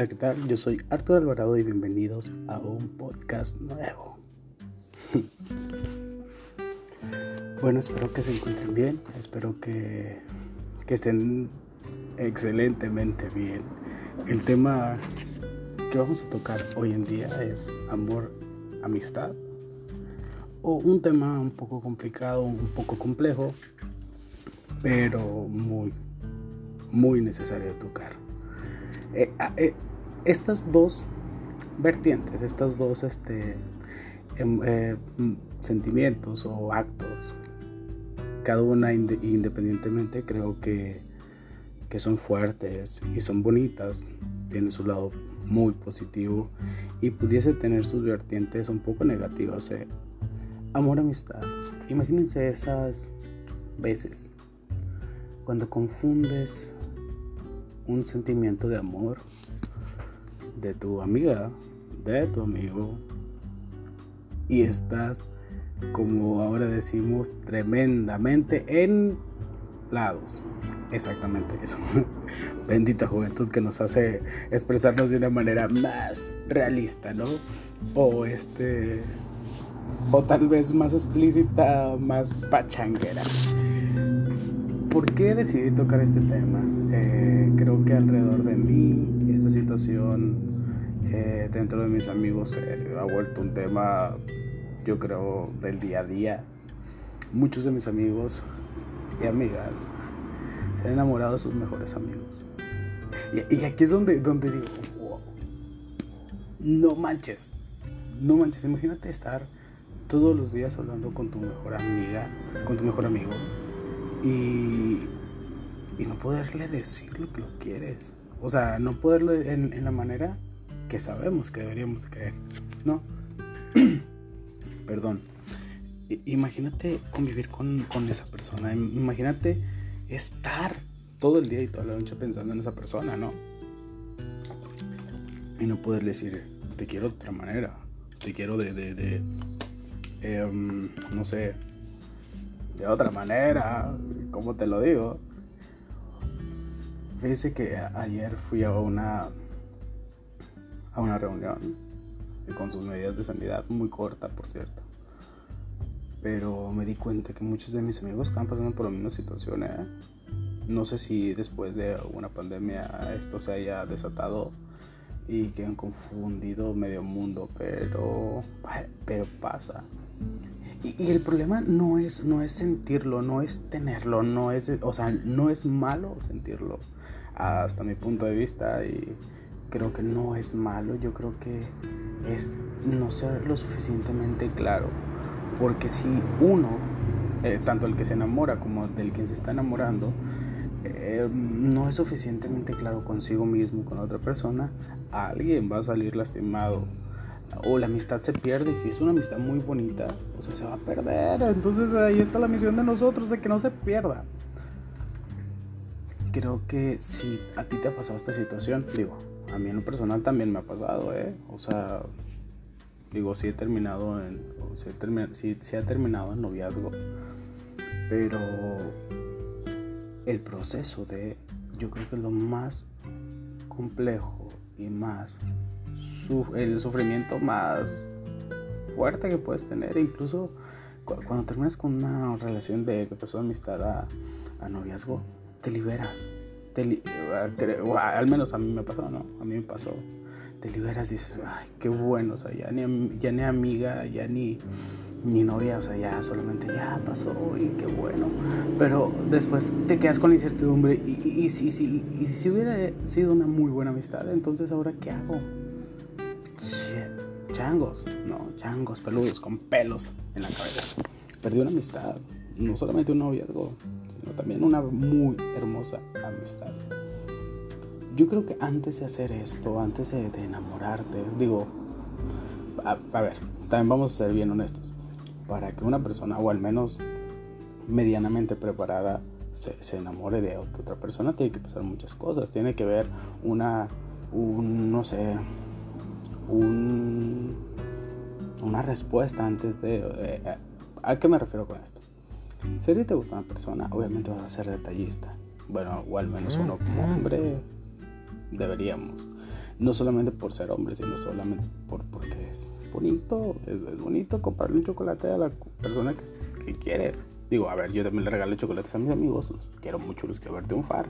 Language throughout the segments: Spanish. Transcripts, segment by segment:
Hola, ¿qué tal? Yo soy Arturo Alvarado y bienvenidos a un podcast nuevo. bueno, espero que se encuentren bien, espero que, que estén excelentemente bien. El tema que vamos a tocar hoy en día es amor, amistad. O un tema un poco complicado, un poco complejo, pero muy, muy necesario tocar. Eh, ah, eh, estas dos vertientes, estas dos este, em, eh, sentimientos o actos, cada una independientemente creo que, que son fuertes y son bonitas, tienen su lado muy positivo y pudiese tener sus vertientes un poco negativas. Amor, amistad. Imagínense esas veces cuando confundes un sentimiento de amor de tu amiga, de tu amigo, y estás, como ahora decimos, tremendamente en lados. Exactamente eso. Bendita juventud que nos hace expresarnos de una manera más realista, ¿no? O este. O tal vez más explícita, más pachanguera. ¿Por qué decidí tocar este tema? Eh, creo que alrededor de mí esta situación eh, dentro de mis amigos eh, ha vuelto un tema, yo creo, del día a día. Muchos de mis amigos y amigas se han enamorado de sus mejores amigos. Y, aquí es donde, donde digo, wow, no manches, no manches, imagínate estar todos los días hablando con tu mejor amiga, con tu mejor amigo y, y no poderle decir lo que lo quieres. O sea, no poderlo en, la manera que sabemos que deberíamos creer, ¿no? Perdón. imagínate convivir con, con, esa persona. Imagínate estar todo el día y toda la noche pensando en esa persona, ¿no? Y no poderle decir, te quiero de otra manera. Te quiero de, de, de em, no sé, de otra manera, ¿cómo te lo digo? Fíjese que ayer fui a una a una reunión con sus medidas de sanidad, muy corta por cierto. Pero me di cuenta que muchos de mis amigos están pasando por la misma situación. ¿eh? No sé si después de una pandemia esto se haya desatado y que han confundido medio mundo, pero, pero pasa. Y, el problema no es, no es sentirlo, no es tenerlo, no es, o sea, no es malo sentirlo hasta mi punto de vista y creo que no es malo, yo creo que es no ser lo suficientemente claro, porque si uno, eh, tanto el que se enamora como del quien se está enamorando, eh, no es suficientemente claro consigo mismo, con otra persona, alguien va a salir lastimado o la amistad se pierde si es una amistad muy bonita, o sea, se va a perder. Entonces ahí está la misión de nosotros, de que no se pierda. Creo que si a ti te ha pasado esta situación, digo, a mí en lo personal también me ha pasado, ¿eh? O sea, digo, sí he terminado en, sí, ha terminado en noviazgo, pero el proceso de, yo creo que es lo más complejo y más el sufrimiento más fuerte que puedes tener. Incluso cuando terminas con una relación de que pasó de amistad a, noviazgo, te liberas. Te al menos a mí me pasó, ¿no? A mí me pasó. Te liberas y dices, ay, qué bueno, o sea, ya ni, ya ni amiga, ya ni, ni novia, o sea, ya solamente ya pasó y qué bueno. Pero después te quedas con la incertidumbre y, y, y, si, y si hubiera sido una muy buena amistad, entonces ahora qué hago? changos, no, changos peludos con pelos en la cabeza. Perdí una amistad, no solamente un noviazgo, sino también una muy hermosa amistad. Yo creo que antes de hacer esto, antes de, enamorarte, digo, a, ver, también vamos a ser bien honestos. Para que una persona, o al menos medianamente preparada, se, enamore de otra persona, tiene que pasar muchas cosas. Tiene que ver una, un, no sé, un, una respuesta antes de... Eh, eh, ¿A qué me refiero con esto? Si a ti te gusta una persona, obviamente vas a ser detallista. Bueno, o al menos uno como hombre deberíamos. no solamente por ser hombre, sino solamente por, porque es bonito, es, bonito comprarle un chocolate a la persona que, que quieres. Digo, a ver, yo también le regalo chocolates a mis amigos, los quiero mucho, los quiero ver triunfar.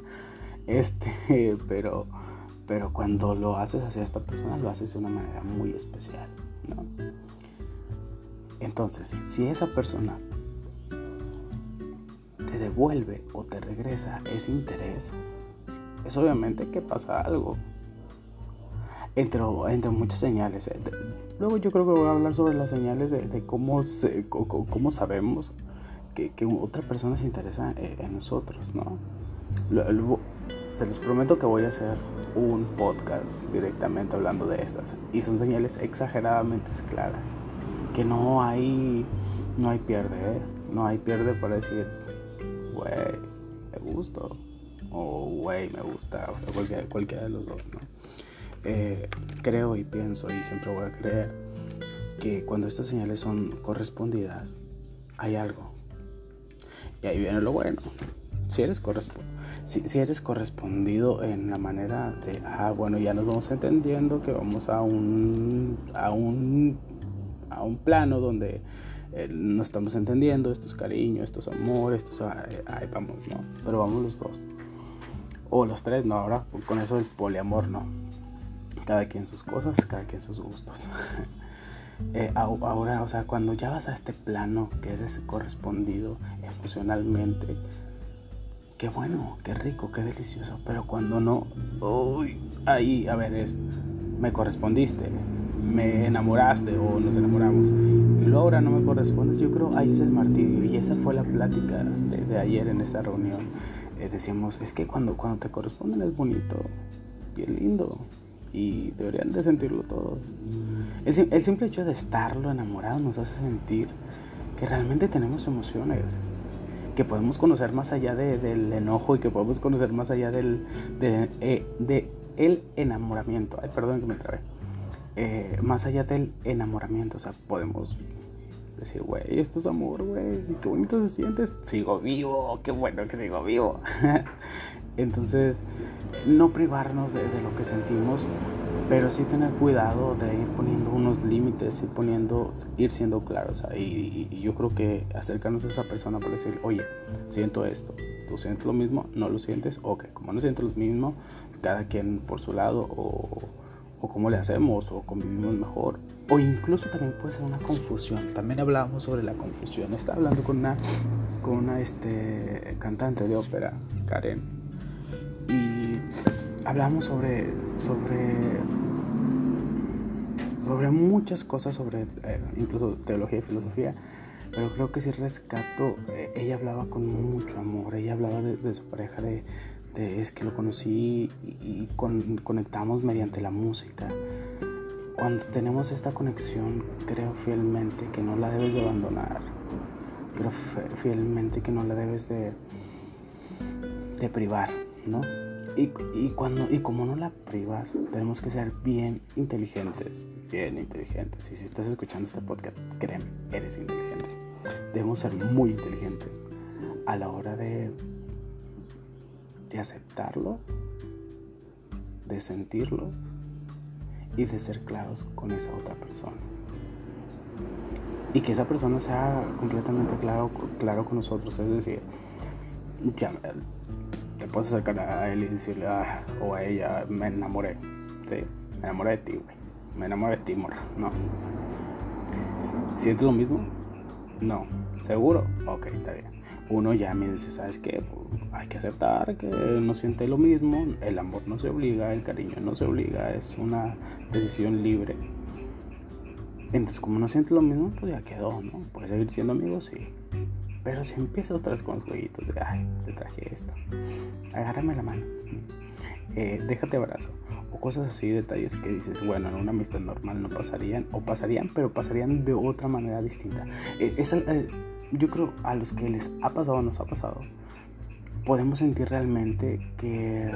Este, pero, pero cuando lo haces hacia esta persona, lo haces de una manera muy especial, ¿no? Entonces, si esa persona devuelve o te regresa ese interés, es obviamente que pasa algo. Entre, entre muchas señales. Eh, luego yo creo que voy a hablar sobre las señales de, cómo, cómo sabemos que, otra persona se interesa eh, en nosotros, ¿no? se les prometo que voy a hacer un podcast directamente hablando de estas. Y son señales exageradamente claras. Que no hay, no hay pierde, ¿eh? No hay pierde para decir, güey, me gusto. O güey, me gusta. O cualquiera, de los dos, ¿no? Eh, creo y pienso y siempre voy a creer que cuando estas señales son correspondidas, hay algo. Y ahí viene lo bueno. Si eres correspondido si, eres correspondido en la manera de, ah, bueno, ya nos vamos entendiendo que vamos a un, a un, a un plano donde eh, nos estamos entendiendo, esto es cariño, esto es amor, esto es, ahí vamos, ¿no? Pero vamos los dos. O los tres, ¿no? Ahora con eso del poliamor, ¿no? Cada quien sus cosas, cada quien sus gustos. Eh, ahora, o sea, cuando ya vas a este plano que eres correspondido emocionalmente, qué bueno, qué rico, qué delicioso. Pero cuando no, uy, ahí, a ver, es, me correspondiste, me enamoraste o nos enamoramos. Y luego ahora no me correspondes, yo creo ahí es el martirio. Y esa fue la plática de, ayer en esta reunión. Eh, decíamos, es que cuando, cuando te corresponden es bonito y es lindo. Y deberían de sentirlo todos. El, el simple hecho de estarlo enamorado nos hace sentir que realmente tenemos emociones que podemos conocer más allá del enojo y que podemos conocer más allá del de, eh, el enamoramiento. Ay, perdón que me trabé. Eh, más allá del enamoramiento, o sea, podemos decir, güey, esto es amor, güey, qué bonito se siente, sigo vivo, qué bueno que sigo vivo. Entonces, no privarnos de, lo que sentimos, pero sí tener cuidado de ir poniendo unos límites, ir poniendo, ir siendo claros. Y, y, yo creo que acercarnos a esa persona para decir, oye, siento esto, tú sientes lo mismo, no lo sientes, ok, como no sientes lo mismo, cada quien por su lado, o, o cómo le hacemos, o convivimos mejor, o incluso también puede ser una confusión. También hablábamos sobre la confusión. Estaba hablando con una, con una este, cantante de ópera, Karen, y hablamos sobre, sobre sobre muchas cosas, sobre eh, incluso teología y filosofía, pero creo que si rescato, eh, ella hablaba con mucho amor, ella hablaba de, su pareja, de, es que lo conocí y, conectamos mediante la música. Cuando tenemos esta conexión, creo fielmente que no la debes de abandonar, creo fielmente que no la debes de, de privar, ¿no? Y, y, cuando, y como no la privas, tenemos que ser bien inteligentes, bien inteligentes. Y si estás escuchando este podcast, créeme, eres inteligente. Debemos ser muy inteligentes a la hora de, de aceptarlo, de sentirlo y de ser claros con esa otra persona. Y que esa persona sea completamente claro, claro con nosotros, es decir, ya, te puedes acercar a él y decirle, ah, o a ella, me enamoré. Sí, me enamoré de ti, güey. Me enamoré de ti, morra. No. ¿Sientes lo mismo? No. ¿Seguro? Ok, está bien. Uno ya me dice, ¿sabes qué? Pues, hay que aceptar que no siente lo mismo. El amor no se obliga, el cariño no se obliga. Es una decisión libre. Entonces, como no sientes lo mismo, pues ya quedó, ¿no? Puedes seguir siendo amigos, sí. Pero si empieza otra vez con los jueguitos de, ay, te traje esto, agárrame la mano, eh, déjate abrazo, o cosas así, detalles que dices, bueno, en una amistad normal no pasarían, o pasarían, pero pasarían de otra manera distinta. Eh, eh, yo creo a los que les ha pasado nos ha pasado, podemos sentir realmente que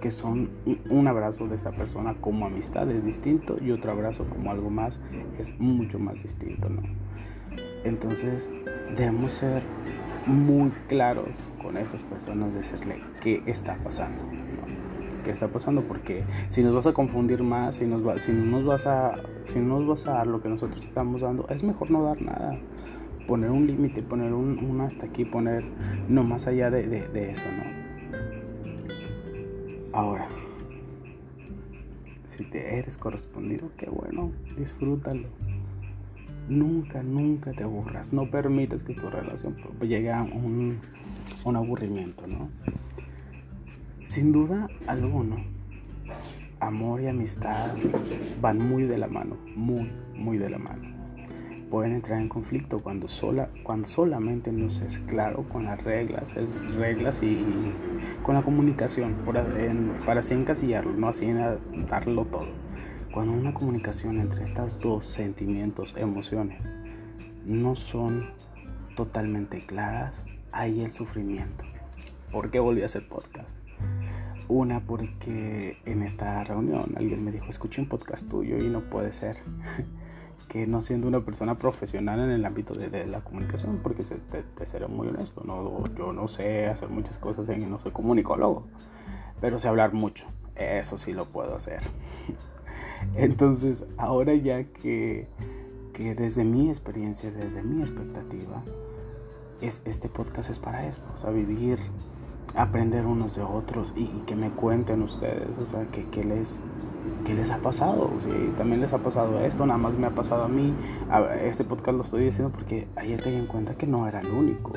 que son un abrazo de esta persona como amistad es distinto y otro abrazo como algo más es mucho más distinto, ¿no? Entonces debemos ser muy claros con estas personas, decirle qué está pasando. Qué está pasando, porque si nos vas a confundir más, si, nos va, si, no nos vas a, si no nos vas a dar lo que nosotros estamos dando, es mejor no dar nada. Poner un límite, poner un, hasta aquí, poner no más allá de, de eso, ¿no? Ahora, si te eres correspondido, qué bueno, disfrútalo. Nunca, nunca te aburras. No permites que tu relación llegue a un, un aburrimiento, ¿no? Sin duda alguno, amor y amistad van muy de la mano, muy, muy de la mano. Pueden entrar en conflicto cuando, sola, cuando solamente no se es claro con las reglas, es reglas y, con la comunicación, para así encasillarlo, no así darlo todo. Cuando una comunicación entre estas dos sentimientos, emociones, no son totalmente claras, hay el sufrimiento. ¿Por qué volví a hacer podcast? Una, porque en esta reunión alguien me dijo, escuché un podcast tuyo y no puede ser que no siendo una persona profesional en el ámbito de, la comunicación, porque te, seré muy honesto, no, yo no sé hacer muchas cosas y no soy comunicólogo, pero sé hablar mucho, eso sí lo puedo hacer. Entonces, ahora ya que, desde mi experiencia, desde mi expectativa, es, este podcast es para esto, o sea, vivir, aprender unos de otros y, que me cuenten ustedes, o sea, que, les, que les ha pasado, también les ha pasado esto, nada más me ha pasado a mí, este podcast lo estoy diciendo porque ayer caí en cuenta que no era el único,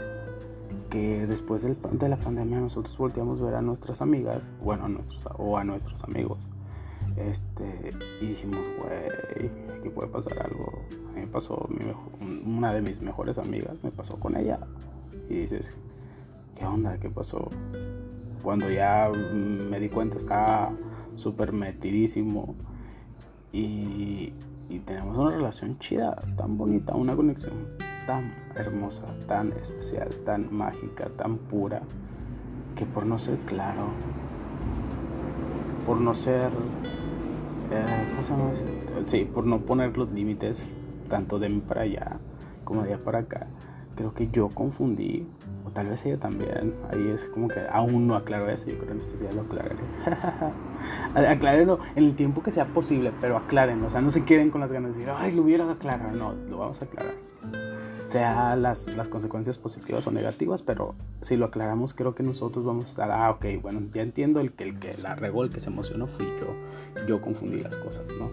que después del, de la pandemia nosotros volteamos a ver a nuestras amigas, bueno, a nuestros, o a nuestros amigos, este, y dijimos, güey, aquí puede pasar algo. A mí me pasó, una de mis mejores amigas me pasó con ella. Y dices, ¿qué onda? ¿Qué pasó? Cuando ya me di cuenta, estaba súper metidísimo. Y, y tenemos una relación chida, tan bonita, una conexión tan hermosa, tan especial, tan mágica, tan pura, que por no ser claro, por no ser eh, sí, por no poner los límites tanto de mí para allá como de allá para acá. Creo que yo confundí, o tal vez ella también. Ahí es como que aún no aclaro eso. Yo creo que en estos días lo aclararé. Aclárenlo en el tiempo que sea posible, pero aclárenlo. O sea, no se queden con las ganas de decir, ay, lo hubiera aclarado. No, lo vamos a aclarar sea las, las, consecuencias positivas o negativas, pero si lo aclaramos, creo que nosotros vamos a estar, ah, ok, bueno, ya entiendo el que, el que la regó, el que se emocionó fui yo, yo confundí las cosas, ¿no?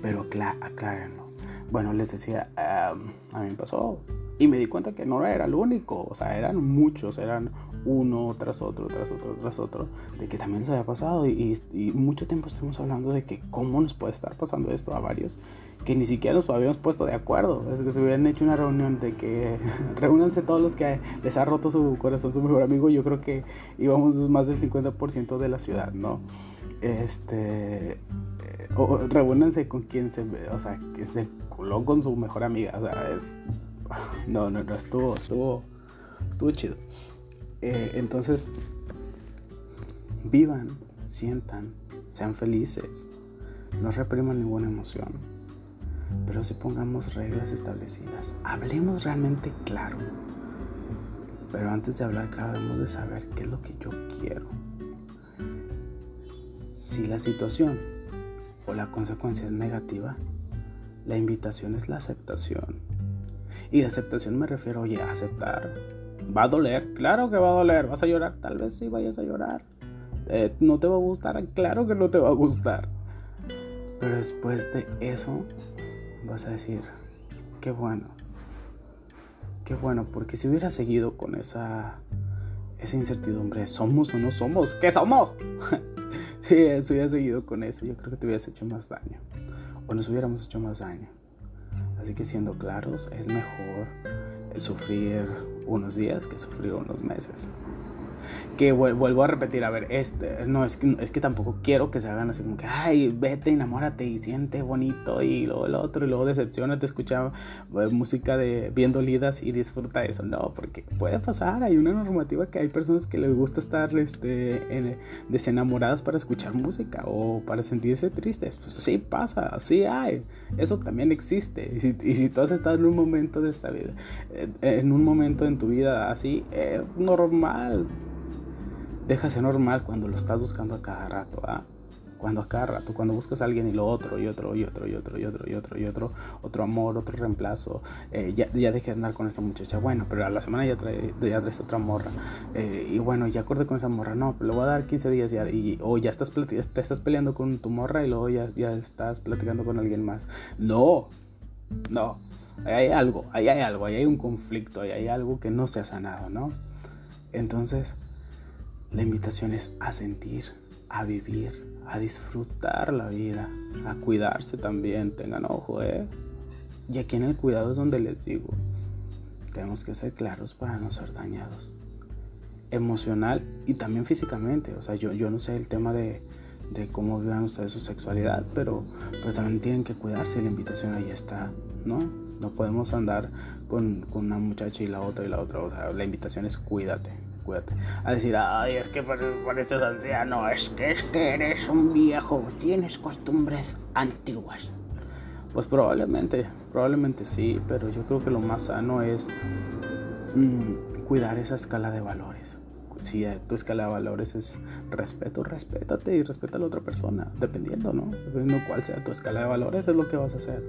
Pero aclárenlo. Bueno, les decía, a mí me pasó y me di cuenta que no era el único, o sea, eran muchos, eran uno tras otro, tras otro, tras otro, de que también les había pasado y, y, mucho tiempo estuvimos hablando de que cómo nos puede estar pasando esto a varios que ni siquiera nos habíamos puesto de acuerdo. Es que se hubieran hecho una reunión de que reúnanse todos los que les ha roto su corazón su mejor amigo. Yo creo que íbamos más del 50% de la ciudad, ¿no? Este. O reúnanse con quien se. O sea, que se coló con su mejor amiga. O sea, es. No, no, no, estuvo, estuvo. Estuvo chido. Eh, entonces. Vivan, sientan, sean felices. No repriman ninguna emoción pero si pongamos reglas establecidas, hablemos realmente claro. Pero antes de hablar claro debemos de saber qué es lo que yo quiero. Si la situación o la consecuencia es negativa, la invitación es la aceptación. Y la aceptación me refiero, oye, a aceptar. ¿Va a doler? Claro que va a doler. ¿Vas a llorar? Tal vez sí vayas a llorar. Eh, ¿No te va a gustar? Claro que no te va a gustar. Pero después de eso, vas a decir, qué bueno, qué bueno, porque si hubiera seguido con esa, esa incertidumbre, ¿somos o no somos? ¿Qué somos? si hubiera seguido con eso, yo creo que te hubieras hecho más daño, o nos hubiéramos hecho más daño. Así que siendo claros, es mejor sufrir unos días que sufrir unos meses que vuelvo a repetir, a ver, este, no, es que, es que tampoco quiero que se hagan así como que, ay, vete, enamórate y siente bonito y luego el otro y luego decepcionate, escucha eh, música de bien dolidas y disfruta eso. No, porque puede pasar, hay una normativa que hay personas que les gusta estar este, desenamoradas para escuchar música o para sentirse tristes. Pues sí pasa, sí hay, eso también existe. Y si, y si tú has estado en un momento de esta vida, en un momento en tu vida así, es normal Déjase normal cuando lo estás buscando a cada rato, ¿ah? Cuando a cada rato, cuando buscas a alguien y lo otro, y otro, y otro, y otro, y otro, y otro, y otro, otro amor, otro reemplazo, eh, ya, ya dejé de andar con esta muchacha, bueno, pero a la semana ya, trae, ya traes otra morra, eh, y bueno, ya acordé con esa morra, no, le voy a dar 15 días ya, y, o ya estás, te estás peleando con tu morra y luego ya, ya estás platicando con alguien más. No, no, ahí hay algo, ahí hay algo, ahí hay un conflicto, ahí hay algo que no se ha sanado, ¿no? Entonces, la invitación es a sentir, a vivir, a disfrutar la vida, a cuidarse también, tengan ojo, ¿eh? Y aquí en el cuidado es donde les digo, tenemos que ser claros para no ser dañados. Emocional y también físicamente, o sea, yo, yo no sé el tema de, de cómo vivan ustedes su sexualidad, pero, pero también tienen que cuidarse la invitación ahí está, ¿no? No podemos andar con, con una muchacha y la otra y la otra, o sea, la invitación es cuídate, a decir, ay, es que pareces anciano, es que, es que eres un viejo, tienes costumbres antiguas. Pues probablemente, probablemente sí, pero yo creo que lo más sano es mm, cuidar esa escala de valores. Si tu escala de valores es respeto, respétate y respeta a la otra persona, dependiendo, ¿no? Dependiendo cuál sea tu escala de valores, es lo que vas a hacer.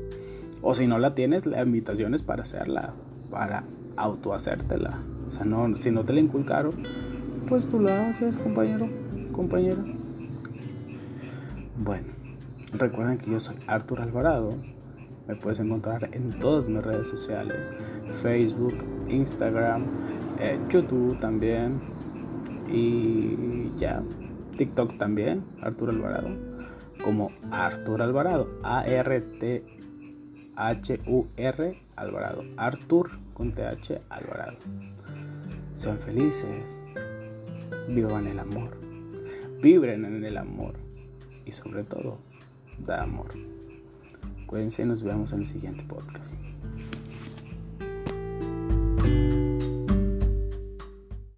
O si no la tienes, la invitación es para hacerla, para autohacértela. O sea, no, si no te la inculcaron, pues tú la haces, compañero, compañera. Bueno, recuerden que yo soy Artur Alvarado. Me puedes encontrar en todas mis redes sociales: Facebook, Instagram, eh, YouTube también. Y ya, TikTok también, Artur Alvarado. Como Artur Alvarado, A-R-T. H-U-R Alvarado. Artur con TH Alvarado. Sean felices, vivan el amor, vibren en el amor y sobre todo, da amor. Cuídense y nos vemos en el siguiente podcast.